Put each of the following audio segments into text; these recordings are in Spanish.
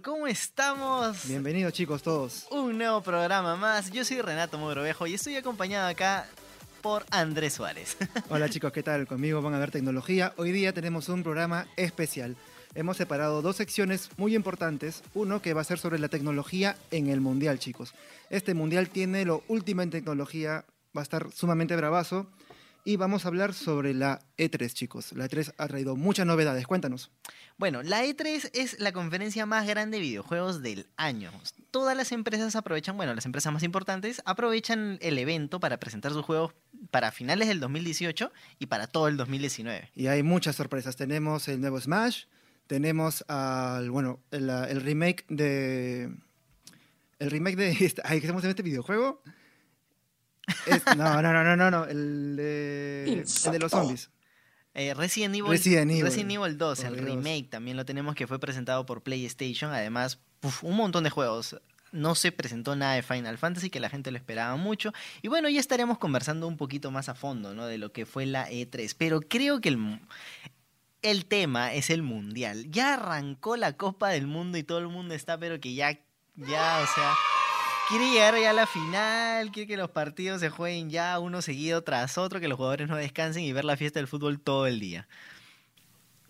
¿cómo estamos? Bienvenidos chicos todos. Un nuevo programa más. Yo soy Renato Mogrovejo y estoy acompañado acá por Andrés Suárez. Hola chicos, ¿qué tal? Conmigo van a ver tecnología. Hoy día tenemos un programa especial. Hemos separado dos secciones muy importantes. Uno que va a ser sobre la tecnología en el Mundial, chicos. Este Mundial tiene lo último en tecnología, va a estar sumamente bravazo. Y vamos a hablar sobre la E3, chicos. La E3 ha traído muchas novedades. Cuéntanos. Bueno, la E3 es la conferencia más grande de videojuegos del año. Todas las empresas aprovechan, bueno, las empresas más importantes aprovechan el evento para presentar sus juegos para finales del 2018 y para todo el 2019. Y hay muchas sorpresas. Tenemos el nuevo Smash, tenemos al, bueno, el, el remake de... El remake de... Este, ay, ¿Qué estamos en este videojuego? No, no, no, no, no, el de, el de los zombies. Eh, Resident, Evil, Resident, Evil. 2, el remake también lo tenemos que fue presentado por PlayStation. Además, un montón de juegos. No se presentó nada de Final Fantasy que la gente lo esperaba mucho. Y bueno, ya estaremos conversando un poquito más a fondo ¿no? de lo que fue la E3. Pero creo que el, el tema es el mundial. Ya arrancó la Copa del Mundo y todo el mundo está, pero que ya, ya, o sea quiere llegar ya a la final, quiere que los partidos se jueguen ya uno seguido tras otro, que los jugadores no descansen y ver la fiesta del fútbol todo el día.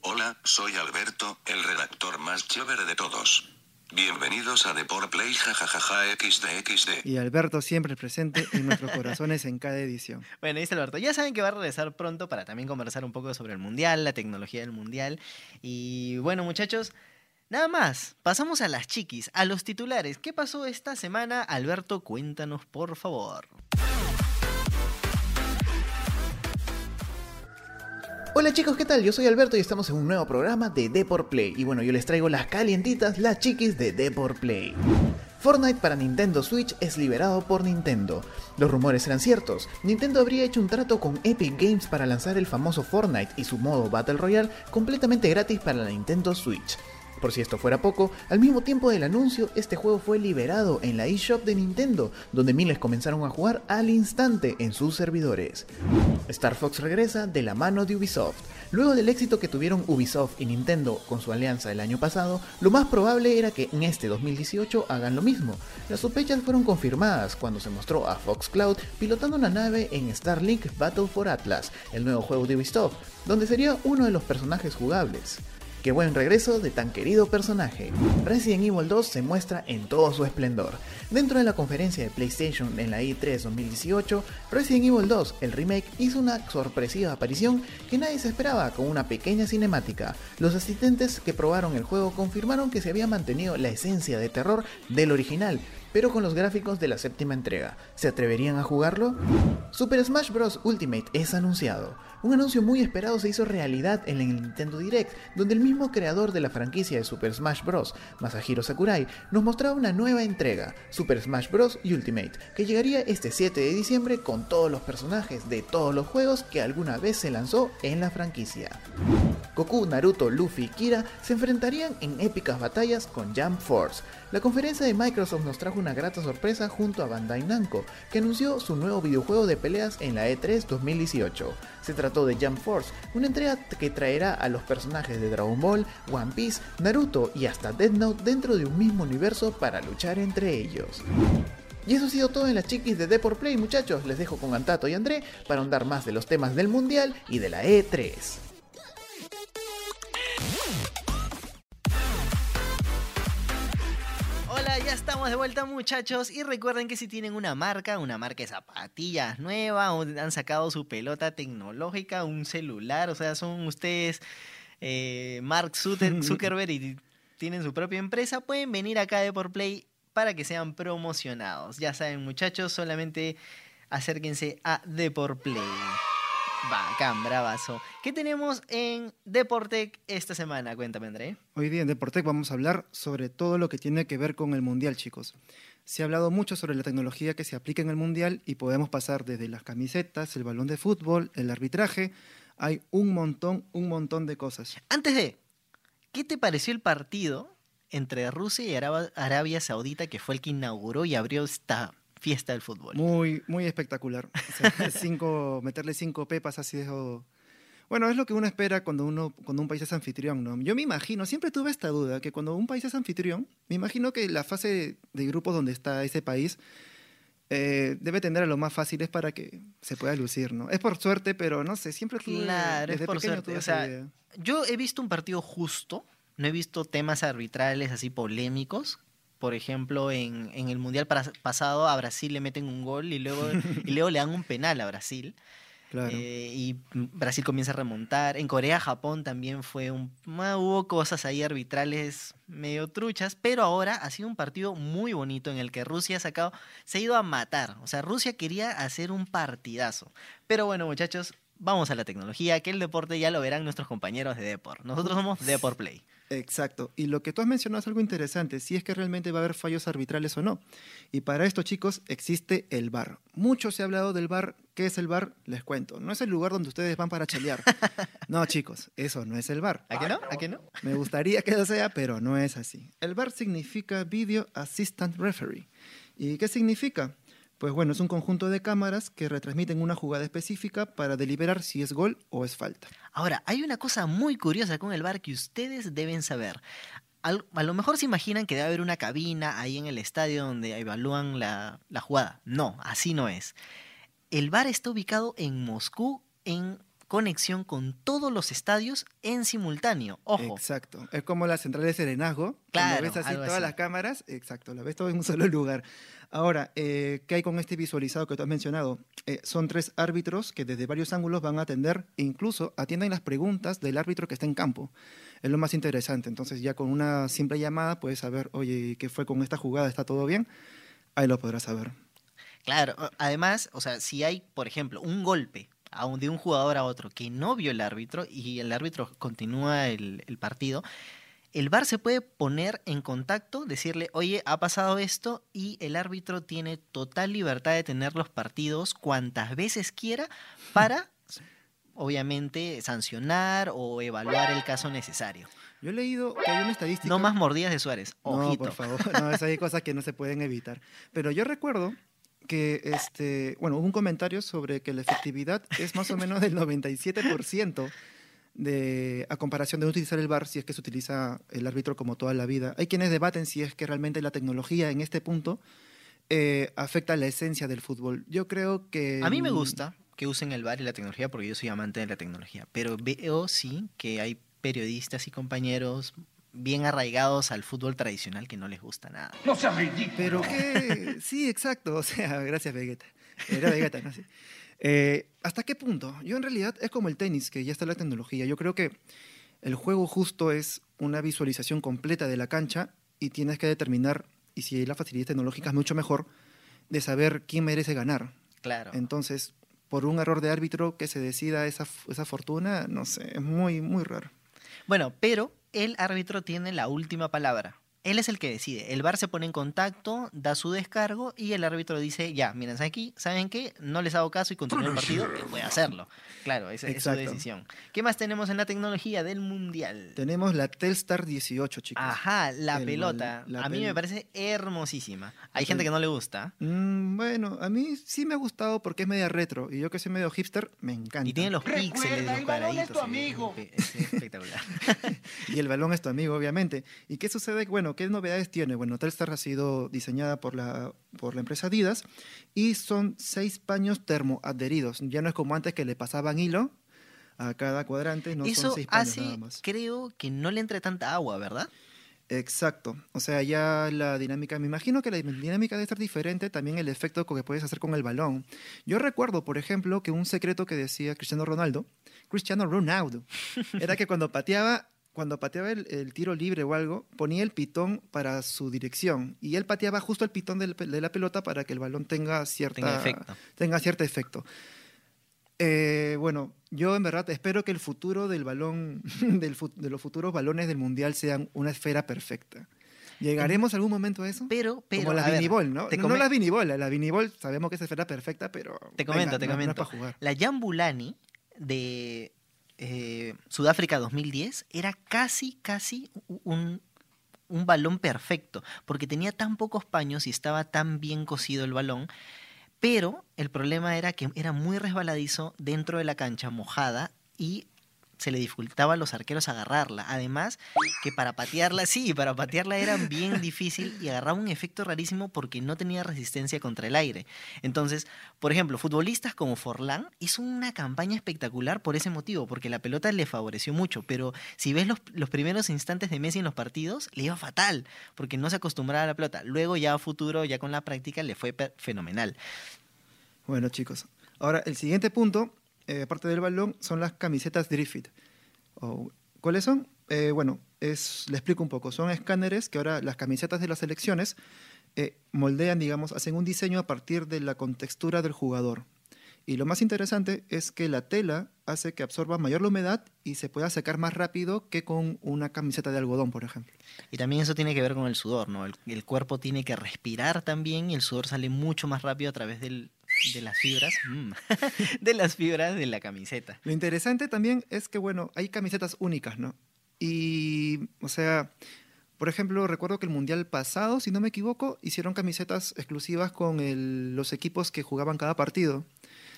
Hola, soy Alberto, el redactor más chévere de todos. Bienvenidos a Deport Play jajajaja XDXD. Y Alberto siempre presente en nuestros corazones en cada edición. Bueno, dice Alberto, ya saben que va a regresar pronto para también conversar un poco sobre el Mundial, la tecnología del Mundial. Y bueno, muchachos, Nada más, pasamos a las chiquis, a los titulares. ¿Qué pasó esta semana? Alberto, cuéntanos por favor. Hola chicos, ¿qué tal? Yo soy Alberto y estamos en un nuevo programa de Deport Play. Y bueno, yo les traigo las calientitas, las chiquis de Deport Play. Fortnite para Nintendo Switch es liberado por Nintendo. Los rumores eran ciertos. Nintendo habría hecho un trato con Epic Games para lanzar el famoso Fortnite y su modo Battle Royale completamente gratis para la Nintendo Switch. Por si esto fuera poco, al mismo tiempo del anuncio, este juego fue liberado en la eShop de Nintendo, donde miles comenzaron a jugar al instante en sus servidores. Star Fox regresa de la mano de Ubisoft. Luego del éxito que tuvieron Ubisoft y Nintendo con su alianza el año pasado, lo más probable era que en este 2018 hagan lo mismo. Las sospechas fueron confirmadas cuando se mostró a Fox Cloud pilotando una nave en Starlink Battle for Atlas, el nuevo juego de Ubisoft, donde sería uno de los personajes jugables. Qué buen regreso de tan querido personaje. Resident Evil 2 se muestra en todo su esplendor. Dentro de la conferencia de PlayStation en la E3 2018, Resident Evil 2, el remake, hizo una sorpresiva aparición que nadie se esperaba con una pequeña cinemática. Los asistentes que probaron el juego confirmaron que se había mantenido la esencia de terror del original, pero con los gráficos de la séptima entrega. ¿Se atreverían a jugarlo? Super Smash Bros. Ultimate es anunciado. Un anuncio muy esperado se hizo realidad en el Nintendo Direct, donde el mismo creador de la franquicia de Super Smash Bros., Masahiro Sakurai, nos mostraba una nueva entrega, Super Smash Bros. Ultimate, que llegaría este 7 de diciembre con todos los personajes de todos los juegos que alguna vez se lanzó en la franquicia. Goku, Naruto, Luffy y Kira se enfrentarían en épicas batallas con Jump Force. La conferencia de Microsoft nos trajo una grata sorpresa junto a Bandai Namco, que anunció su nuevo videojuego de peleas en la E3 2018. Se trató de Jump Force, una entrega que traerá a los personajes de Dragon Ball, One Piece, Naruto y hasta Death Note dentro de un mismo universo para luchar entre ellos. Y eso ha sido todo en las chiquis de Deport Play, muchachos. Les dejo con Antato y André para ahondar más de los temas del Mundial y de la E3. Ya estamos de vuelta muchachos y recuerden que si tienen una marca, una marca de zapatillas nueva o han sacado su pelota tecnológica, un celular, o sea, son ustedes eh, Mark Zuckerberg y tienen su propia empresa, pueden venir acá de por Play para que sean promocionados. Ya saben muchachos, solamente acérquense a Deporplay. Play. Bacán, bravazo. ¿Qué tenemos en Deportec esta semana? Cuéntame, André. Hoy día en Deportec vamos a hablar sobre todo lo que tiene que ver con el Mundial, chicos. Se ha hablado mucho sobre la tecnología que se aplica en el Mundial y podemos pasar desde las camisetas, el balón de fútbol, el arbitraje. Hay un montón, un montón de cosas. Antes de, ¿qué te pareció el partido entre Rusia y Arabia Saudita, que fue el que inauguró y abrió esta fiesta del fútbol. Muy, muy espectacular. cinco, meterle cinco pepas así de... Bueno, es lo que uno espera cuando, uno, cuando un país es anfitrión, ¿no? Yo me imagino, siempre tuve esta duda, que cuando un país es anfitrión, me imagino que la fase de grupos donde está ese país eh, debe tener a lo más fáciles para que se pueda lucir, ¿no? Es por suerte, pero no sé, siempre tuve, Claro, es por suerte. O sea, yo he visto un partido justo, no he visto temas arbitrales así polémicos, por ejemplo, en, en, el Mundial pasado a Brasil le meten un gol y luego, y luego le dan un penal a Brasil. Eh, y Brasil comienza a remontar. En Corea, Japón también fue un... Hubo cosas ahí arbitrales medio truchas, pero ahora ha sido un partido muy bonito en el que Rusia ha sacado, se ha ido a matar. O sea, Rusia quería hacer un partidazo. Pero bueno, muchachos, vamos a la tecnología, que el deporte ya lo verán nuestros compañeros de Deport. Nosotros somos Deport Play. Exacto. Y lo que tú has mencionado es algo interesante, si es que realmente va a haber fallos arbitrales o no. Y para esto, chicos, existe el bar. Mucho se ha hablado del bar. ¿Qué es el bar? Les cuento. No es el lugar donde ustedes van para chalear. no, chicos, eso no es el bar. ¿A qué no? ¿A qué no? Me gustaría que lo sea, pero no es así. El bar significa Video Assistant Referee. ¿Y qué significa? Pues bueno, es un conjunto de cámaras que retransmiten una jugada específica para deliberar si es gol o es falta. Ahora, hay una cosa muy curiosa con el bar que ustedes deben saber. a lo mejor se imaginan que debe haber una cabina ahí en el estadio donde evalúan la, la jugada. No, así no es. El bar está ubicado en Moscú, en conexión con todos los estadios en simultáneo. Ojo. Exacto. Es como la central de Serenazgo. Claro. ves así todas las cámaras, exacto, la ves todo en un solo lugar. Ahora, eh, ¿qué hay con este visualizado que tú has mencionado? Eh, son tres árbitros que desde varios ángulos van a atender e incluso atienden las preguntas del árbitro que está en campo. Es lo más interesante. Entonces, ya con una simple llamada puedes saber, oye, ¿qué fue con esta jugada? ¿Está todo bien? Ahí lo podrás saber. Claro, además, o sea, si hay, por ejemplo, un golpe de un jugador a otro que no vio el árbitro y el árbitro continúa el, partido, el VAR se puede poner en contacto, decirle, oye, ha pasado esto y el árbitro tiene total libertad de tener los partidos cuantas veces quiera para, obviamente, sancionar o evaluar el caso necesario. Yo he leído que hay una estadística... No más mordidas de Suárez, ojito. No, por favor, no, hay cosas que no se pueden evitar. Pero yo recuerdo que, este, bueno, hubo un comentario sobre que la efectividad es más o menos del 97% de, a comparación de utilizar el VAR si es que se utiliza el árbitro como toda la vida. Hay quienes debaten si es que realmente la tecnología en este punto eh, afecta la esencia del fútbol. Yo creo que... A mí me gusta que usen el VAR y la tecnología porque yo soy amante de la tecnología, pero veo sí que hay periodistas y compañeros bien arraigados al fútbol tradicional que no les gusta nada. No seas ridículo. Pero qué, sí, exacto, o sea, gracias Vegeta. Era Vegeta, ¿no? Eh, ¿Hasta qué punto? Yo en realidad es como el tenis, que ya está la tecnología. Yo creo que el juego justo es una visualización completa de la cancha y tienes que determinar, y si hay la facilidad tecnológica es mucho mejor, de saber quién merece ganar. Claro. Entonces, por un error de árbitro que se decida esa, esa fortuna, no sé, es muy, muy raro. Bueno, pero el árbitro tiene la última palabra. Él es el que decide. El VAR se pone en contacto, da su descargo y el árbitro dice, ya, miren, aquí, ¿saben qué? No les hago caso y continúo el partido, puede hacerlo. Claro, esa es su decisión. ¿Qué más tenemos en la tecnología del Mundial? Tenemos la Telstar 18, chicos. Ajá, la pelota. a mí me parece hermosísima. Hay gente que no le gusta. Mm, bueno, a mí sí me ha gustado porque es media retro y yo que soy medio hipster, me encanta. Y tiene los píxeles, los cuadraditos. amigo. Es espectacular. y el balón es tu amigo, obviamente. ¿Y qué sucede? Bueno, ¿qué novedades tiene? Bueno, Telstar ha sido diseñada por la, por la empresa Adidas y son seis paños termoadheridos. Ya no es como antes que le pasaban hilo a cada cuadrante, no Eso son seis paños nada más. Creo que no le entre tanta agua, ¿verdad? Exacto. O sea, ya la dinámica, me imagino que la dinámica debe ser diferente, también el efecto que puedes hacer con el balón. Yo recuerdo, por ejemplo, que un secreto que decía Cristiano Ronaldo, Cristiano Ronaldo, era que cuando pateaba cuando pateaba el, tiro libre o algo, ponía el pitón para su dirección y él pateaba justo el pitón de la pelota para que el balón tenga, cierta, tenga efecto. Tenga cierto efecto. Eh, bueno, yo en verdad espero que el futuro del balón, de los futuros balones del mundial sean una esfera perfecta. ¿Llegaremos algún momento a eso? Pero, pero. Como la vinibol, ¿no? No la vinibol, la vinibol sabemos que es esfera perfecta, pero. Te comento, te comento. La Jambulani de eh, Sudáfrica 2010 era casi, casi un, un balón perfecto, porque tenía tan pocos paños y estaba tan bien cosido el balón, pero el problema era que era muy resbaladizo dentro de la cancha, mojada, y se le dificultaba a los arqueros agarrarla. Además, que para patearla, sí, para patearla era bien difícil y agarraba un efecto rarísimo porque no tenía resistencia contra el aire. Entonces, por ejemplo, futbolistas como Forlán hizo una campaña espectacular por ese motivo, porque la pelota le favoreció mucho. Pero si ves los, los primeros instantes de Messi en los partidos, le iba fatal, porque no se acostumbraba a la pelota. Luego, ya a futuro, ya con la práctica, le fue fenomenal. Bueno, chicos, ahora el siguiente punto eh, aparte del balón, son las camisetas Drift. ¿Cuáles son? Eh, bueno, es, le explico un poco. Son escáneres que ahora las camisetas de las selecciones eh, moldean, digamos, hacen un diseño a partir de la contextura del jugador. Y lo más interesante es que la tela hace que absorba mayor la humedad y se pueda secar más rápido que con una camiseta de algodón, por ejemplo. Y también eso tiene que ver con el sudor, ¿no? el cuerpo tiene que respirar también y el sudor sale mucho más rápido a través del, de las fibras, mm, de las fibras de la camiseta. Lo interesante también es que, bueno, hay camisetas únicas, ¿no? Y, o sea, por ejemplo, recuerdo que el Mundial pasado, si no me equivoco, hicieron camisetas exclusivas con los equipos que jugaban cada partido.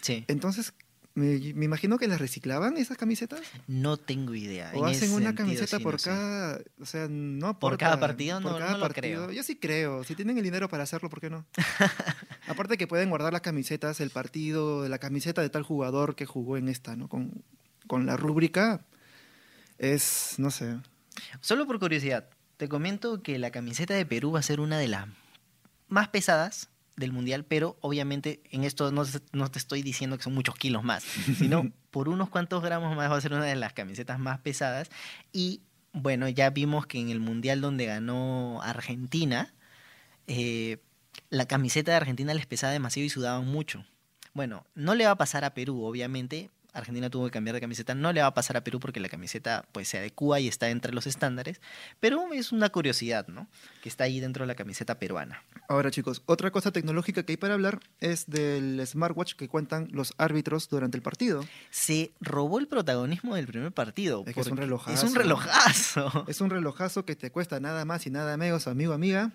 Sí. Entonces, me, imagino que las reciclaban esas camisetas. No tengo idea. O hacen una camiseta por cada, o sea, no por cada partido, no, lo creo. Yo sí creo. Si tienen el dinero para hacerlo, ¿por qué no? Aparte que pueden guardar las camisetas, el partido, la camiseta de tal jugador que jugó en esta, ¿no? Con, con la rúbrica es, no sé. Solo por curiosidad, te comento que la camiseta de Perú va a ser una de las más pesadas del mundial, pero obviamente en esto no, no, te estoy diciendo que son muchos kilos más, sino por unos cuantos gramos más va a ser una de las camisetas más pesadas. Y bueno, ya vimos que en el mundial donde ganó Argentina, eh, la camiseta de Argentina les pesaba demasiado y sudaban mucho. Bueno, no le va a pasar a Perú, obviamente, Argentina tuvo que cambiar de camiseta. No le va a pasar a Perú porque la camiseta pues se adecua y está entre los estándares, pero es una curiosidad, ¿no? Que está ahí dentro de la camiseta peruana. Ahora, chicos, otra cosa tecnológica que hay para hablar es del smartwatch que cuentan los árbitros durante el partido. Se robó el protagonismo del primer partido. Es que es un relojazo. Es un relojazo. Es un relojazo que te cuesta nada más y nada menos, amigo, amiga,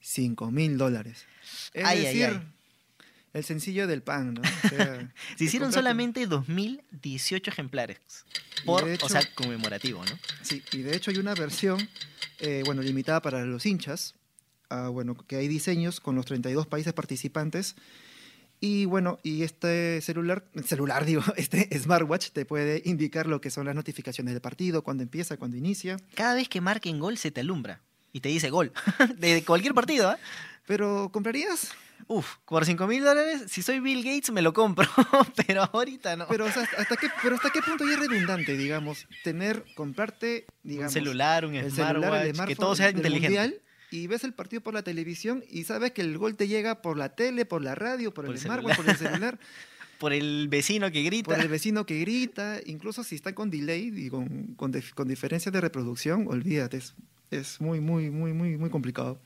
5 mil dólares. Es decir, el sencillo del pan, ¿no? Se hicieron solamente 2018 ejemplares, por, o sea, conmemorativo, ¿no? Sí, y de hecho hay una versión, eh, bueno, limitada para los hinchas, ah, bueno, que hay diseños con los 32 países participantes. Y bueno, y este celular, celular digo, este smartwatch te puede indicar lo que son las notificaciones del partido, cuándo empieza, cuándo inicia. Cada vez que marquen gol se te alumbra y te dice gol, de cualquier partido, ¿eh? Pero ¿comprarías? Uf, por 5 mil dólares, si soy Bill Gates me lo compro, pero ahorita no. Pero, ¿hasta qué, pero ¿hasta qué punto ya es redundante, digamos, tener, comprarte, digamos... Un celular, un smartwatch, que todo sea inteligente. y ves el partido por la televisión y sabes que el gol te llega por la tele, por la radio, por, el, smartwatch, por el celular. por el vecino que grita. Por el vecino que grita, incluso si está con delay y con, con, con diferencias de reproducción, olvídate, es, es muy, muy, muy, muy, muy complicado.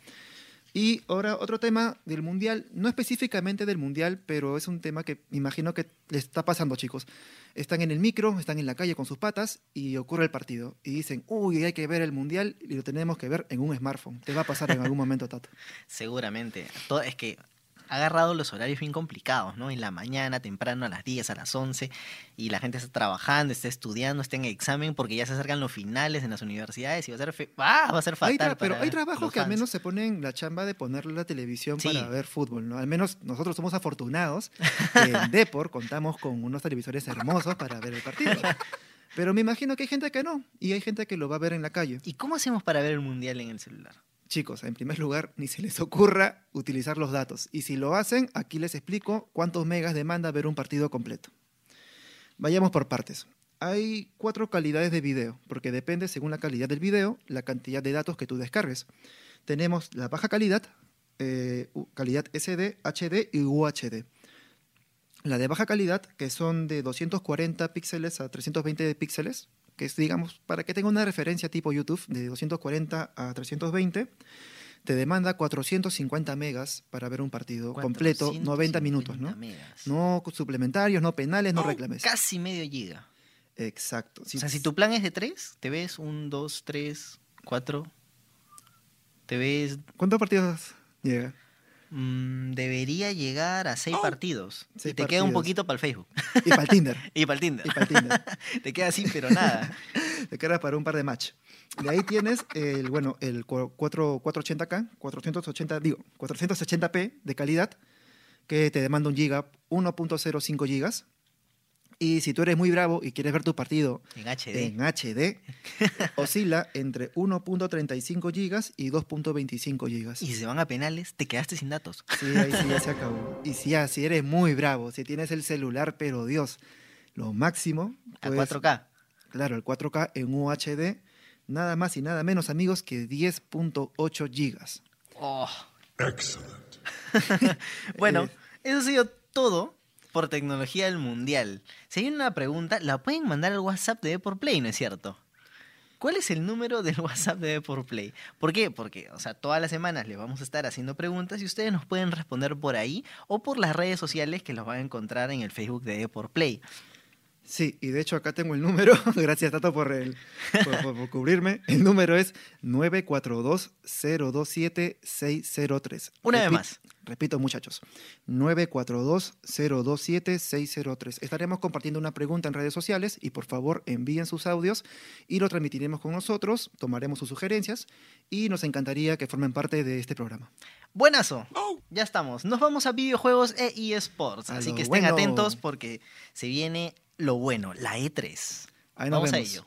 Y ahora otro tema del Mundial, no específicamente del Mundial, pero es un tema que imagino que les está pasando, chicos. Están en el micro, están en la calle con sus patas y ocurre el partido. Y dicen, uy, hay que ver el Mundial y lo tenemos que ver en un smartphone. Te va a pasar en algún momento, Tato. Seguramente. Todo, es que ha agarrado los horarios bien complicados, ¿no? En la mañana, temprano, a las 10, a las 11, y la gente está trabajando, está estudiando, está en examen, porque ya se acercan los finales en las universidades y va a ser, ¡Ah! va a ser fatal. pero hay trabajos que al menos se ponen la chamba de ponerle la televisión para ver fútbol, ¿no? Al menos nosotros somos afortunados que en Depor contamos con unos televisores hermosos para ver el partido. Pero me imagino que hay gente que no, y hay gente que lo va a ver en la calle. ¿Y cómo hacemos para ver el mundial en el celular? Chicos, en primer lugar, ni se les ocurra utilizar los datos. Y si lo hacen, aquí les explico cuántos megas demanda ver un partido completo. Vayamos por partes. Hay cuatro calidades de video, porque depende, según la calidad del video, la cantidad de datos que tú descargues. Tenemos la baja calidad, eh, calidad SD, HD y UHD. La de baja calidad, que son de 240 píxeles a 320 píxeles, que es, digamos, para que tenga una referencia tipo YouTube de 240 a 320, te demanda 450 megas para ver un partido completo, 90 minutos, ¿no? No suplementarios, no penales, no, reclames. Casi medio giga. Exacto. o sea, si tu plan es de 3, te ves 1, 2, 3, 4, te ves... ¿Cuántos partidos llega? Mm, debería llegar a seis oh. partidos. y te queda un poquito para el Facebook. Y para el Tinder. y para el Tinder. Y para el Tinder. te queda así, pero nada. te queda para un par de match. De ahí tienes el, bueno, el 480K, 480, digo, 480p de calidad, que te demanda un giga, 1.05 gigas y si tú eres muy bravo y quieres ver tu partido en HD, en HD oscila entre 1.35 gigas y 2.25 gigas. Y si se van a penales, te quedaste sin datos. Sí, ahí sí ya se acabó. Y si, ya, si eres muy bravo, si tienes el celular, pero Dios, lo máximo... a 4K. Pues, claro, el 4K en UHD, nada más y nada menos, amigos, que 10.8 gigas. Oh. Excelente. bueno, eh, eso ha sido todo por tecnología del mundial. Si hay una pregunta, la pueden mandar al WhatsApp de por Play, ¿no es cierto? ¿Cuál es el número del WhatsApp de por Play? ¿Por qué? Porque, o sea, todas las semanas les vamos a estar haciendo preguntas y ustedes nos pueden responder por ahí o por las redes sociales que los van a encontrar en el Facebook de por Play. Sí, y de hecho acá tengo el número, gracias Tato por, el, por, cubrirme. El número es 942-027-603. Una vez más. Repito muchachos, 942-027-603. Estaremos compartiendo una pregunta en redes sociales y por favor envíen sus audios y lo transmitiremos con nosotros, tomaremos sus sugerencias y nos encantaría que formen parte de este programa. Buenazo, ya estamos. Nos vamos a videojuegos e eSports, así que estén atentos porque se viene lo bueno, la E3. Vamos a ello.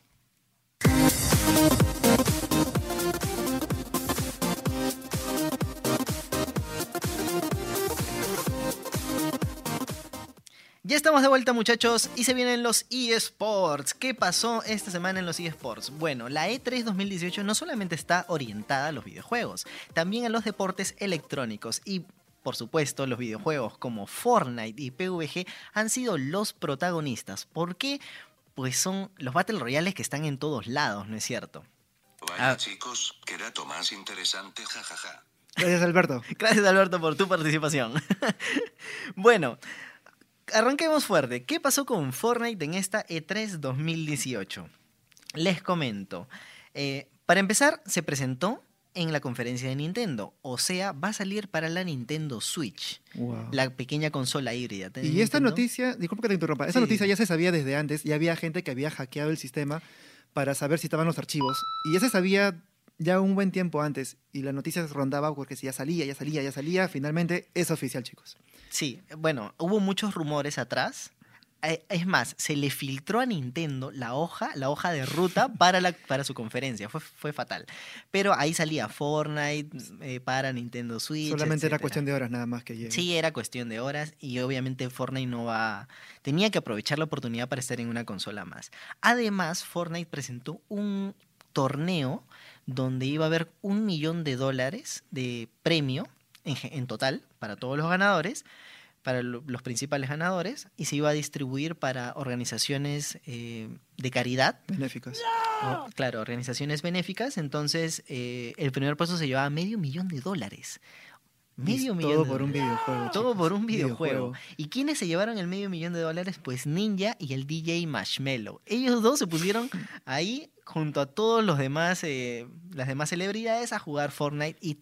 Ya estamos de vuelta muchachos y se vienen los eSports. ¿Qué pasó esta semana en los eSports? Bueno, la E3 2018 no solamente está orientada a los videojuegos, también a los deportes electrónicos y por supuesto, los videojuegos como Fortnite y PvG han sido los protagonistas. ¿Por qué? Pues son los Battle Royales que están en todos lados, ¿no es cierto? Vaya ah. chicos, qué dato más interesante, jajaja. Gracias Alberto. Gracias Alberto por tu participación. bueno, arranquemos fuerte. ¿Qué pasó con Fortnite en esta E3 2018? Les comento. Eh, para empezar, se presentó en la conferencia de Nintendo. O sea, va a salir para la Nintendo Switch. La pequeña consola híbrida. Y esta noticia, disculpa que te interrumpa, esta noticia ya se sabía desde antes, ya había gente que había hackeado el sistema para saber si estaban los archivos. Y ya se sabía ya un buen tiempo antes. Y la noticia se rondaba porque si ya salía, ya salía, ya salía, finalmente es oficial, chicos. Sí, bueno, hubo muchos rumores atrás es más, se le filtró a Nintendo la hoja, la hoja de ruta para, la, para su conferencia. Fue, fue fatal. Pero ahí salía Fortnite eh, para Nintendo Switch. Solamente era cuestión de horas nada más que llegue. Sí, era cuestión de horas. Y obviamente Fortnite no va. Tenía que aprovechar la oportunidad para estar en una consola más. Además, Fortnite presentó un torneo donde iba a haber un millón de dólares de premio en, en total para todos los ganadores para los principales ganadores y se iba a distribuir para organizaciones eh, de caridad. Benéficas. claro, organizaciones benéficas. Entonces, eh, el primer puesto se llevaba medio millón de dólares. Medio millón. Todo por un videojuego. Todo por un videojuego. ¿Y quiénes se llevaron el medio millón de dólares? Pues Ninja y el DJ Marshmello. Ellos dos se pusieron ahí junto a todos los demás, eh, las demás celebridades a jugar Fortnite y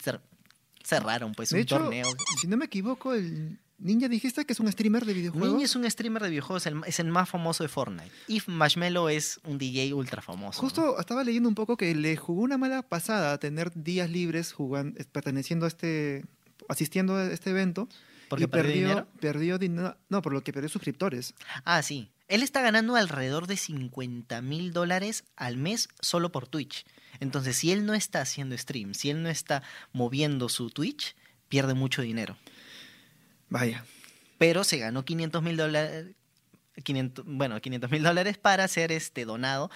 cerraron pues un torneo. Si no me equivoco, el Ninja dijiste que es un streamer de videojuegos. Ninja es un streamer de videojuegos, es el más famoso de Fortnite. Y Marshmello es un DJ ultra famoso. Justo estaba leyendo un poco que le jugó una mala pasada tener días libres jugando, perteneciendo a este, asistiendo a este evento. Porque perdió, perdió dinero. No, por lo que perdió suscriptores. Ah, sí. Él está ganando alrededor de 50 mil dólares al mes solo por Twitch. Entonces, si él no está haciendo stream, si él no está moviendo su Twitch, pierde mucho dinero. Vaya. Pero se ganó 500 mil dólares, bueno, 500 mil dólares para ser este donado,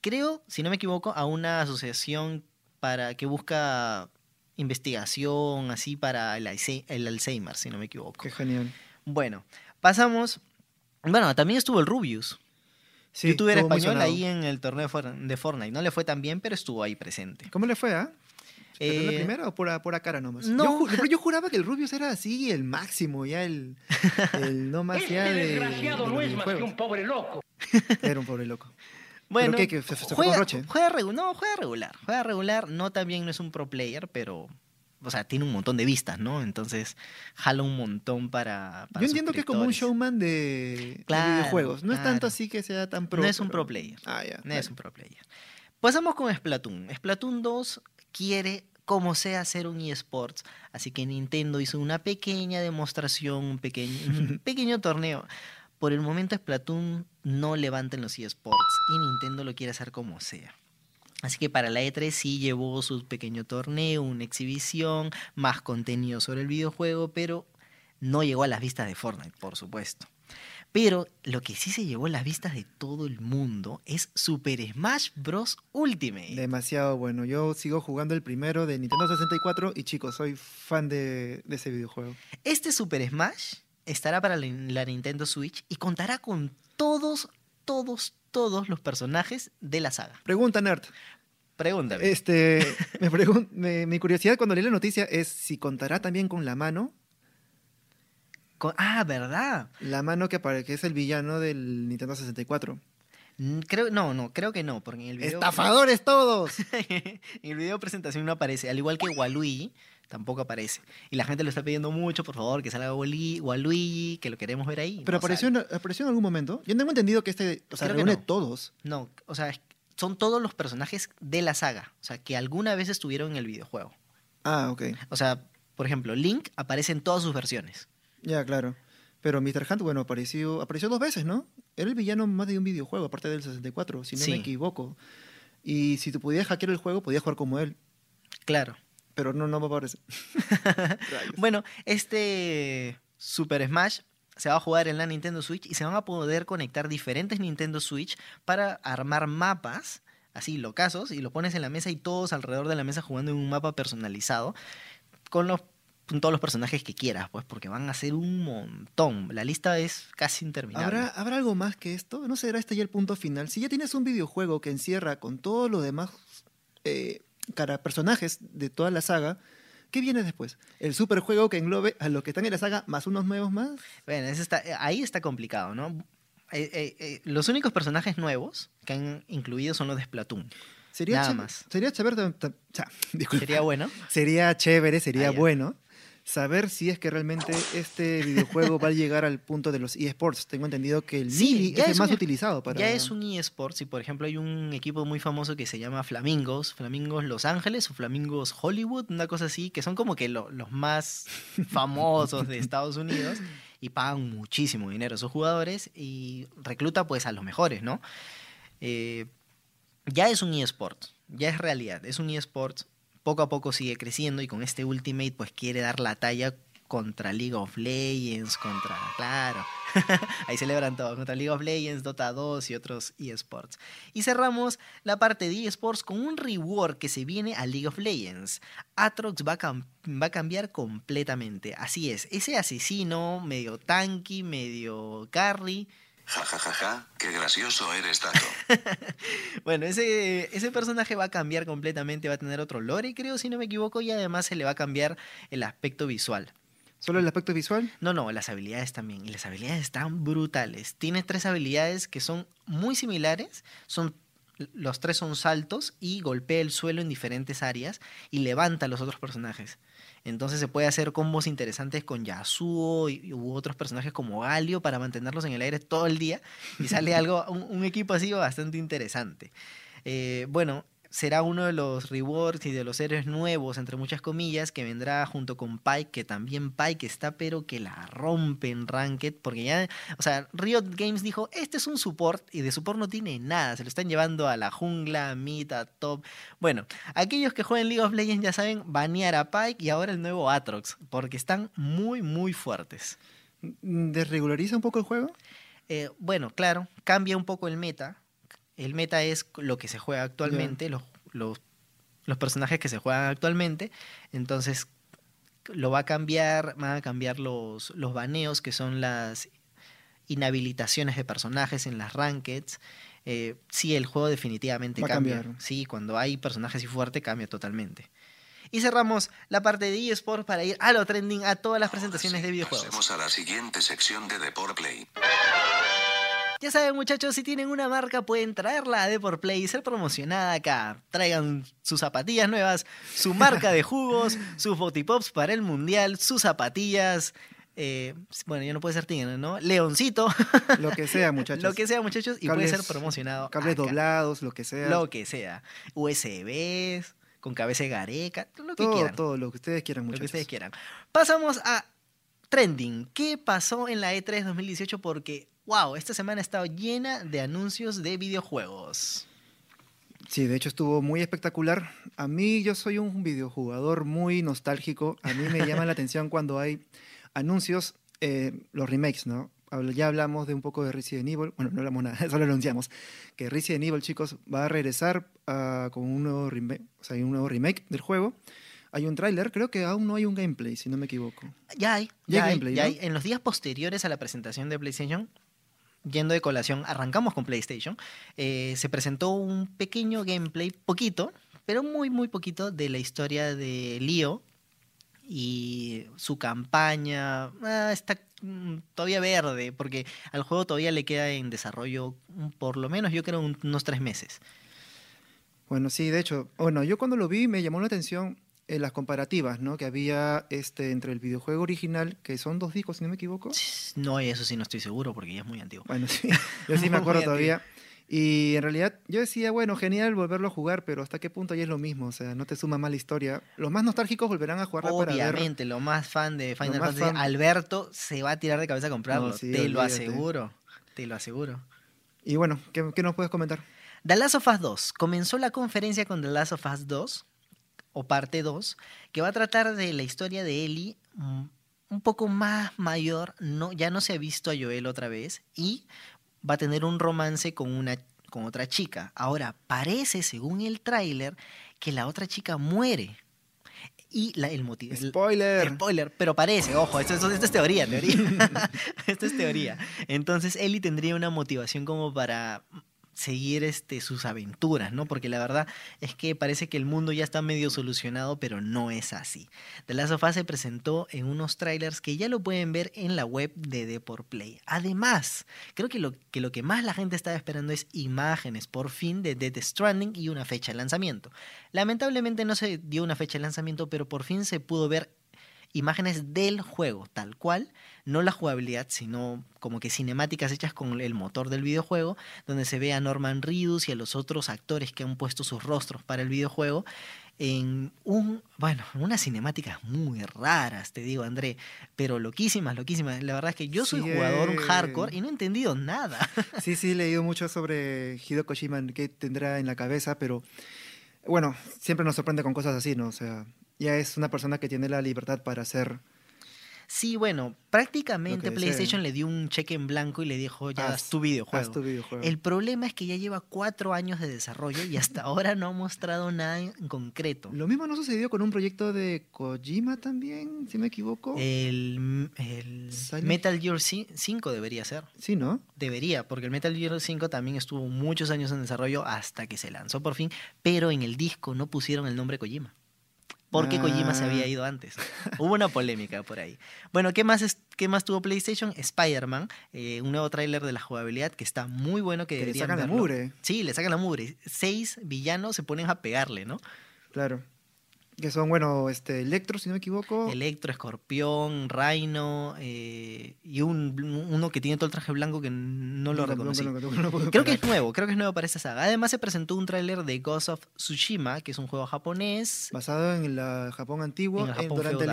creo, si no me equivoco, a una asociación para que busca investigación así para el, Alzheimer, si no me equivoco. Qué genial. Bueno, pasamos. Bueno, también estuvo el Rubius. Sí, Youtuber español ahí en el torneo de Fortnite. No le fue tan bien, pero estuvo ahí presente. ¿Cómo le fue, ah? ¿Pero la eh, primera o por, por cara nomás? No. Yo, yo, juraba que el Rubius era así, el máximo, ya el, el no más ya de. desgraciado no es más que un pobre loco. Era un pobre loco. Bueno, ¿Pero qué, se, juega, Juega, no, juega regular. Juega regular. No también no es un pro player, pero o sea, tiene un montón de vistas, ¿no? Entonces, jala un montón para. Yo entiendo que es como un showman de, videojuegos. No es tanto así que sea tan pro. No es un pro player. Ah, ya. No es un pro player. Pasamos con Splatoon. Splatoon 2 quiere como sea hacer un eSports. Así que Nintendo hizo una pequeña demostración, un pequeño, un pequeño torneo. Por el momento Splatoon no levanta en los eSports y Nintendo lo quiere hacer como sea. Así que para la E3 sí llevó su pequeño torneo, una exhibición, más contenido sobre el videojuego, pero no llegó a las vistas de Fortnite, por supuesto. Pero lo que sí se llevó a las vistas de todo el mundo es Super Smash Bros. Ultimate. Demasiado bueno. Yo sigo jugando el primero de Nintendo 64 y chicos, soy fan de, ese videojuego. Este Super Smash estará para la Nintendo Switch y contará con todos, todos, todos los personajes de la saga. Pregunta, Nerd. Pregúntame. Este, me mi curiosidad cuando leí la noticia es si contará también con la mano. Ah, ¿verdad? La mano que, que es el villano del Nintendo 64. Mm, creo, no, no, creo que no, porque en el video... ¡Estafadores todos! en el video presentación no aparece, al igual que Waluigi, tampoco aparece. Y la gente lo está pidiendo mucho, por favor, que salga Waluigi, que lo queremos ver ahí. Pero apareció, en, apareció en algún momento. Yo tengo entendido que este, o sea, reúne todos. No, o sea, son todos los personajes de la saga, o sea, que alguna vez estuvieron en el videojuego. Ah, ok. O sea, por ejemplo, Link aparece en todas sus versiones. Ya, claro. Pero Mr. Hunt, bueno, apareció, apareció dos veces, ¿no? Era el villano más de un videojuego, aparte del 64, si no me equivoco. Y si tú pudieras hackear el juego, podías jugar como él. Claro. Pero no, no me parece. bueno, este Super Smash se va a jugar en la Nintendo Switch y se van a poder conectar diferentes Nintendo Switch para armar mapas, así locazos, y lo pones en la mesa y todos alrededor de la mesa jugando en un mapa personalizado con los todos los personajes que quieras, pues, porque van a ser un montón. La lista es casi interminable. ¿Habrá, ¿Habrá algo más que esto? ¿No será este ya el punto final? Si ya tienes un videojuego que encierra con todo lo demás eh, cara, personajes de toda la saga, ¿Qué viene después? ¿El superjuego que englobe a los que están en la saga más unos nuevos más? Bueno, está, ahí está complicado, ¿no? Eh, eh, eh, los únicos personajes nuevos que han incluido son los de Splatoon. Sería Nada más. Sería chévere. Sería bueno. Sería chévere, sería ah, bueno saber si es que realmente este videojuego va a llegar al punto de los eSports. Tengo entendido que el sí, es, el más utilizado para... Ya es un eSports y, por ejemplo, hay un equipo muy famoso que se llama Flamingos, Flamingos Los Ángeles o Flamingos Hollywood, una cosa así, que son como que los más famosos de Estados Unidos y pagan muchísimo dinero a sus jugadores y recluta pues a los mejores, ¿no? Eh, ya es un eSports, ya es realidad, es un eSports poco a poco sigue creciendo y con este Ultimate pues quiere dar la talla contra League of Legends, contra, claro, ahí celebran todo, contra League of Legends, Dota 2 y otros eSports. Y cerramos la parte de eSports con un reward que se viene a League of Legends. Atrox va a, va a cambiar completamente, así es, ese asesino medio tanky, medio carry, Ja, ja, ja, ja, qué gracioso eres, Tato. bueno, ese, ese personaje va a cambiar completamente, va a tener otro lore, creo, si no me equivoco, y además se le va a cambiar el aspecto visual. ¿Solo el aspecto visual? No, no, las habilidades también. Y las habilidades están brutales. Tiene tres habilidades que son muy similares. Son, los tres son saltos y golpea el suelo en diferentes áreas y levanta a los otros personajes. Entonces se puede hacer combos interesantes con Yasuo y, u otros personajes como Galio para mantenerlos en el aire todo el día y sale algo, un, equipo así bastante interesante. Eh, bueno, será uno de los rewards y de los héroes nuevos, entre muchas comillas, que vendrá junto con Pike, que también Pike está, pero que la rompe en Ranked, porque ya, o sea, Riot Games dijo, este es un support, y de support no tiene nada, se lo están llevando a la jungla, mid, a top. Bueno, aquellos que juegan League of Legends ya saben banear a Pike y ahora el nuevo Atrox, porque están muy, muy fuertes. ¿Desregulariza un poco el juego? Eh, bueno, claro, cambia un poco el meta, el meta es lo que se juega actualmente, los, los, personajes que se juegan actualmente. Entonces, lo va a cambiar, van a cambiar los, los baneos, que son las inhabilitaciones de personajes en las rankeds. Eh, sí, el juego definitivamente cambia. Sí, cuando hay personajes y fuerte cambia totalmente. Y cerramos la parte de eSports para ir a lo trending, a todas las presentaciones de videojuegos. Pasemos a la siguiente sección de Deport Play. Ya saben, muchachos, si tienen una marca, pueden traerla a por Play y ser promocionada acá. Traigan sus zapatillas nuevas, su marca de jugos, sus botipops para el mundial, sus zapatillas. Eh, bueno, ya no puede ser tigre, ¿no? Leoncito. Lo que sea, muchachos. lo que sea, muchachos, y puede ser promocionado. Cables doblados, lo que sea. Lo que sea. USBs, con cabeza de gareca, lo que quieran. Todo, lo que ustedes quieran, muchachos. Lo que ustedes quieran. Pasamos a trending. ¿Qué pasó en la E3 2018? Porque, wow, esta semana ha estado llena de anuncios de videojuegos. Sí, de hecho estuvo muy espectacular. A mí yo soy un videojugador muy nostálgico. A mí me llama la atención cuando hay anuncios, eh, los remakes, ¿no? Ya hablamos de un poco de Resident Evil. Bueno, no hablamos nada, solo anunciamos que Resident Evil, chicos, va a regresar ah, con un nuevo, remake, o sea, un nuevo remake del juego. Hay un tráiler, creo que aún no hay un gameplay, si no me equivoco. Ya hay, ya, hay, gameplay, hay. En los días posteriores a la presentación de PlayStation, yendo de colación, arrancamos con PlayStation, eh, se presentó un pequeño gameplay, poquito, pero muy, muy poquito, de la historia de Leo y su campaña ah, está mm, todavía verde, porque al juego todavía le queda en desarrollo por lo menos yo creo unos tres meses. Bueno, sí, de hecho, bueno, yo cuando lo vi me llamó la atención en las comparativas, ¿no? Que había este entre el videojuego original, que son dos discos, si no me equivoco. No, eso sí no estoy seguro porque ya es muy antiguo. Bueno, sí, yo sí me acuerdo todavía. Y en realidad yo decía, bueno, genial volverlo a jugar, pero ¿hasta qué punto ya es lo mismo? O sea, no te suma más la historia. Los más nostálgicos volverán a jugar Obviamente, lo más fan de Final Fantasy, Alberto, se va a tirar de cabeza a comprarlo. te lo aseguro, te lo aseguro. Y bueno, ¿qué, ¿qué, nos puedes comentar? The Last of Us 2. Comenzó la conferencia con The Last of Us 2, o parte 2, que va a tratar de la historia de Ellie mm, un poco más mayor, no, ya no se ha visto a Joel otra vez, y va a tener un romance con una con otra chica. Ahora, parece, según el tráiler, que la otra chica muere. Y la, el motivo... Spoiler. spoiler, pero parece, ojo, esto, esto, es teoría, teoría. esto es teoría. Entonces, Ellie tendría una motivación como para seguir este, sus aventuras, ¿no? Porque la verdad es que parece que el mundo ya está medio solucionado, pero no es así. The Last of Us se presentó en unos trailers que ya lo pueden ver en la web de Deport Play. Además, creo que lo, que lo que más la gente estaba esperando es imágenes por fin de Death Stranding y una fecha de lanzamiento. Lamentablemente no se dio una fecha de lanzamiento, pero por fin se pudo ver imágenes del juego, tal cual, no la jugabilidad, sino como que cinemáticas hechas con el motor del videojuego, donde se ve a Norman Reedus y a los otros actores que han puesto sus rostros para el videojuego en un, bueno, unas cinemáticas muy raras, te digo, André, pero loquísimas, loquísimas. La verdad es que yo soy jugador un hardcore y no he entendido nada. Sí, sí, he leído mucho sobre Hideo Kojima, qué tendrá en la cabeza, pero bueno, siempre nos sorprende con cosas así, ¿no? O sea, ya es una persona que tiene la libertad para hacer Sí, bueno, prácticamente PlayStation le dio un cheque en blanco y le dijo, ya haz, tu videojuego. tu videojuego. El problema es que ya lleva cuatro años de desarrollo y hasta ahora no ha mostrado nada en concreto. Lo mismo no sucedió con un proyecto de Kojima también, si me equivoco. El, el Metal Gear 5 debería ser. Sí, ¿no? Debería, porque el Metal Gear 5 también estuvo muchos años en desarrollo hasta que se lanzó por fin, pero en el disco no pusieron el nombre Kojima porque Kojima se había ah. ido antes. Hubo una polémica por ahí. Bueno, ¿qué más, es, qué más tuvo PlayStation? Spider-Man, eh, un nuevo tráiler de la jugabilidad que está muy bueno. Que, le sacan la mugre. Sí, le sacan la mugre. Seis villanos se ponen a pegarle, ¿no? Claro. Que son, bueno, este, Electro, si no me equivoco. Electro, Escorpión, Rhino eh, y un, uno que tiene todo el traje blanco que no lo reconocí. creo que es nuevo, creo que es nuevo para esta saga. Además se presentó un tráiler de Ghost of Tsushima, que es un juego japonés. Basado en el Japón antiguo, durante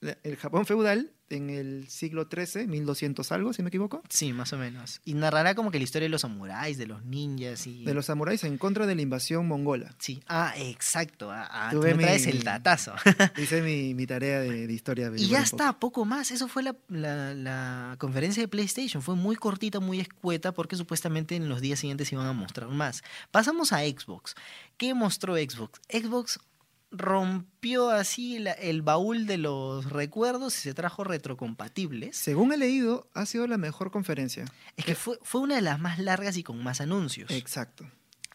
el Japón feudal en el siglo XIII, 1200 algo, si me equivoco. Sí, más o menos. Y narrará como que la historia de los samuráis, de los ninjas y... De los samuráis en contra de la invasión mongola. Sí, ah, exacto. Ah, ah tú me traes el datazo. Hice mi, tarea de, historia. y ya está, poco más. Eso fue la, la, conferencia de PlayStation. Fue muy cortita, muy escueta, porque supuestamente en los días siguientes iban a mostrar más. Pasamos a Xbox. ¿Qué mostró Xbox? Xbox rompió así el baúl de los recuerdos y se trajo retrocompatibles. Según he leído, ha sido la mejor conferencia. Es que fue, fue una de las más largas y con más anuncios. Exacto.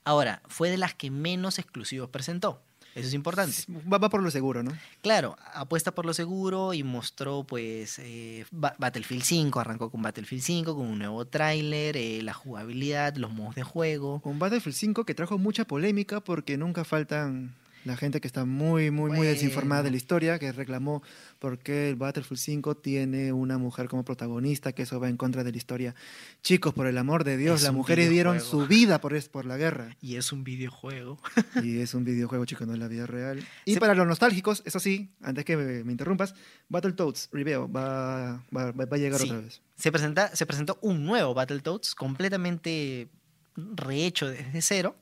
Ahora, fue de las que menos exclusivos presentó. Eso es importante. Va, por lo seguro, ¿no? Claro, apuesta por lo seguro y mostró pues eh, Battlefield 5, arrancó con Battlefield 5, con un nuevo tráiler, eh, la jugabilidad, los modos de juego. Un Battlefield 5 que trajo mucha polémica porque nunca faltan la gente que está muy, muy, muy desinformada de la historia, que reclamó por qué el Battlefield 5 tiene una mujer como protagonista, que eso va en contra de la historia. Chicos, por el amor de Dios, las mujeres dieron su vida por, por la guerra. Y es un videojuego. y es un videojuego, chicos, no es la vida real. Y para los nostálgicos, eso sí, antes que me, interrumpas, Battletoads Reveo va, va, va, a llegar otra vez. Se, presenta, se presentó un nuevo Battletoads completamente rehecho desde cero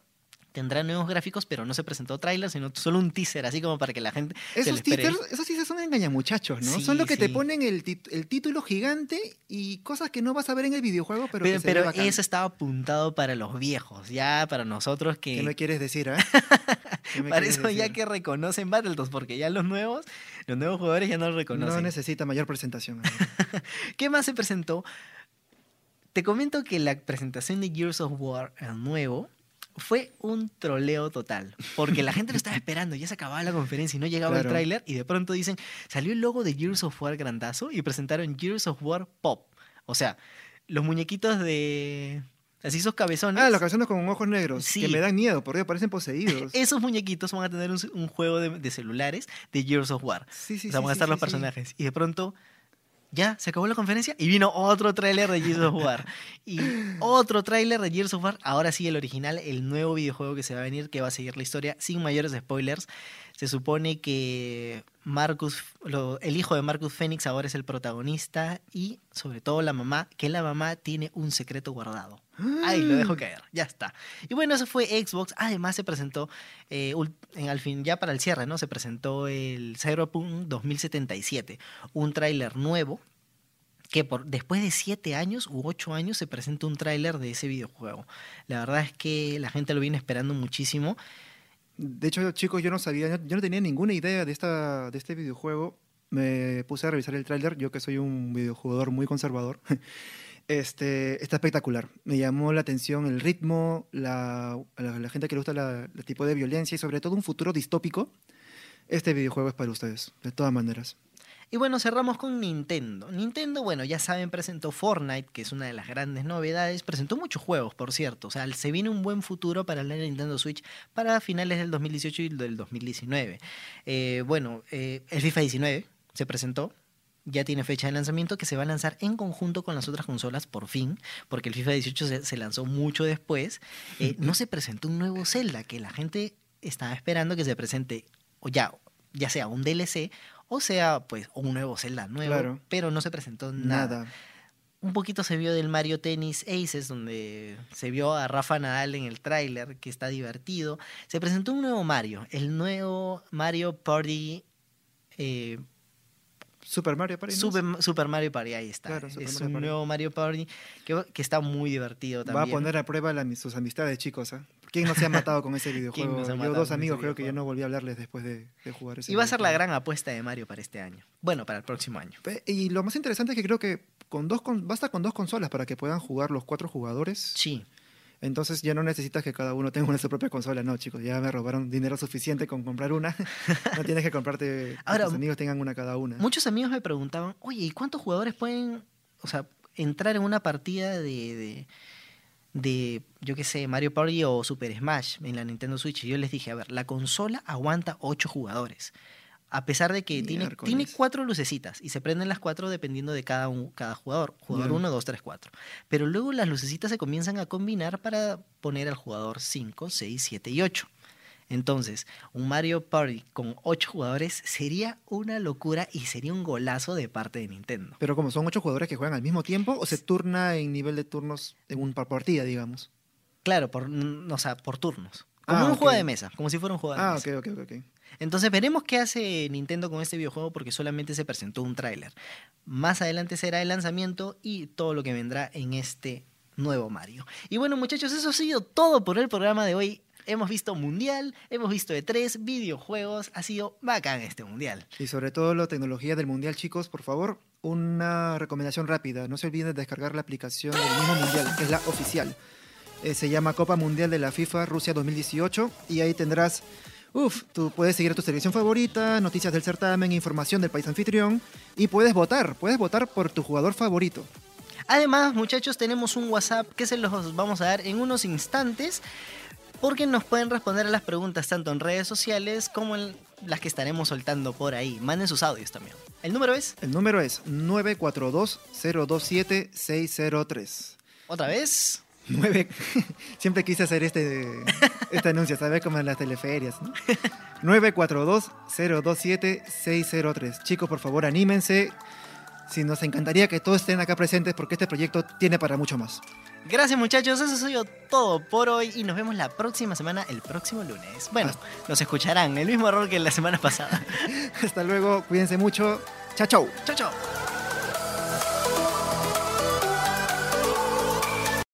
tendrá nuevos gráficos, pero no se presentó tráiler, sino solo un teaser, así como para que la gente esos se teasers, esos teasers son engañamuchachos, ¿no? son los que te ponen el, el, título gigante y cosas que no vas a ver en el videojuego, pero Pero, pero eso estaba apuntado para los viejos, ya para nosotros que... ¿Qué me quieres decir, eh? para eso ya que reconocen Battletoads, porque ya los nuevos, los nuevos jugadores ya no lo reconocen. No necesita mayor presentación. ¿Qué más se presentó? Te comento que la presentación de Gears of War, el nuevo, fue un troleo total, porque la gente lo estaba esperando, ya se acababa la conferencia y no llegaba el tráiler y de pronto dicen, salió el logo de Gears of War grandazo y presentaron Gears of War Pop. O sea, los muñequitos de... Así esos cabezones. Ah, los cabezones con ojos negros. Sí. Que me dan miedo, porque parecen poseídos. Esos muñequitos van a tener un, juego de, celulares de Gears of War. Sí, sí, o sea, van a estar los personajes. Y de pronto ya se acabó la conferencia y vino otro tráiler de Gears of War. Y otro tráiler de Gears of War, ahora sí el original, el nuevo videojuego que se va a venir, que va a seguir la historia sin mayores spoilers. Se supone que Marcus, el hijo de Marcus Phoenix ahora es el protagonista y sobre todo la mamá, que la mamá tiene un secreto guardado. Ahí lo dejo caer, ya está. Y bueno, eso fue Xbox. Además se presentó, eh, al fin, ya para el cierre, ¿no? Se presentó el Cyberpunk 2077, un tráiler nuevo que por, después de siete años u ocho años se presenta un tráiler de ese videojuego. La verdad es que la gente lo viene esperando muchísimo. De hecho, chicos, yo no sabía, yo no tenía ninguna idea de, esta, de este videojuego. Me puse a revisar el tráiler, yo que soy un videojugador muy conservador. Este, está espectacular. Me llamó la atención el ritmo, la, la, gente que le gusta el tipo de violencia y sobre todo un futuro distópico. Este videojuego es para ustedes, de todas maneras. Y bueno, cerramos con Nintendo. Nintendo, bueno, ya saben, presentó Fortnite, que es una de las grandes novedades. Presentó muchos juegos, por cierto. O sea, se viene un buen futuro para la Nintendo Switch para finales del 2018 y del 2019. Eh, bueno, eh, el FIFA 19 se presentó. Ya tiene fecha de lanzamiento que se va a lanzar en conjunto con las otras consolas por fin, porque el FIFA 18 se, lanzó mucho después. Eh, no se presentó un nuevo Zelda, que la gente estaba esperando que se presente, o ya, ya sea un DLC o sea, pues, un nuevo Zelda nuevo, pero no se presentó nada. Un poquito se vio del Mario Tennis Aces, donde se vio a Rafa Nadal en el tráiler, que está divertido. Se presentó un nuevo Mario, el nuevo Mario Party eh, Super Mario Party. Super, Mario Party, ahí está. es un nuevo Mario Party que, que, está muy divertido también. Va a poner a prueba sus amistades, chicos. ¿eh? ¿Quién no se ha matado con ese videojuego? Yo dos amigos creo que yo no volví a hablarles después de, jugar ese Y va a ser la gran apuesta de Mario para este año. Bueno, para el próximo año. Y lo más interesante es que creo que con dos basta con dos consolas para que puedan jugar los cuatro jugadores. Sí. Entonces ya no necesitas que cada uno tenga una su propia consola, no, chicos. Ya me robaron dinero suficiente con comprar una. no tienes que comprarte Ahora, que tus amigos tengan una cada una. Muchos amigos me preguntaban, oye, ¿y cuántos jugadores pueden, o sea, entrar en una partida de, de, yo qué sé, Mario Party o Super Smash en la Nintendo Switch? Y yo les dije, a ver, la consola aguanta ocho jugadores a pesar de que tiene, tiene, cuatro lucecitas y se prenden las cuatro dependiendo de cada, cada jugador. Jugador 1, 2, 3, 4. Pero luego las lucecitas se comienzan a combinar para poner al jugador 5, 6, 7 y 8. Entonces, un Mario Party con 8 jugadores sería una locura y sería un golazo de parte de Nintendo. Pero como son 8 jugadores que juegan al mismo tiempo o se turna en nivel de turnos en una partida, digamos. Claro, por, o sea, por turnos. Como ah, un juego de mesa, como si fuera un juego de ah, mesa. Ah, ok, ok, ok. Entonces veremos qué hace Nintendo con este videojuego porque solamente se presentó un tráiler. Más adelante será el lanzamiento y todo lo que vendrá en este nuevo Mario. Y bueno muchachos, eso ha sido todo por el programa de hoy. Hemos visto Mundial, hemos visto de tres videojuegos, ha sido bacán este Mundial. Y sobre todo la tecnología del Mundial, chicos, por favor, una recomendación rápida. No se olviden de descargar la aplicación del mismo Mundial, que es la oficial. Eh, se llama Copa Mundial de la FIFA Rusia 2018 y ahí tendrás Uf, tú puedes seguir a tu selección favorita, noticias del certamen, información del país anfitrión y puedes votar, puedes votar por tu jugador favorito. Además, muchachos, tenemos un WhatsApp que se los vamos a dar en unos instantes porque nos pueden responder a las preguntas tanto en redes sociales como en las que estaremos soltando por ahí. Manden sus audios también. ¿El número es? El número es 942-027-603. ¿Otra vez? 9. Siempre quise hacer este, este anuncio, ¿sabes? Como en las teleferias. ¿no? 942-027-603. Chicos, por favor, anímense. Si nos encantaría que todos estén acá presentes porque este proyecto tiene para mucho más. Gracias muchachos, eso ha todo por hoy y nos vemos la próxima semana, el próximo lunes. Bueno, nos escucharán, el mismo error que la semana pasada. Hasta luego, cuídense mucho. Chao, chao. Chao, chao.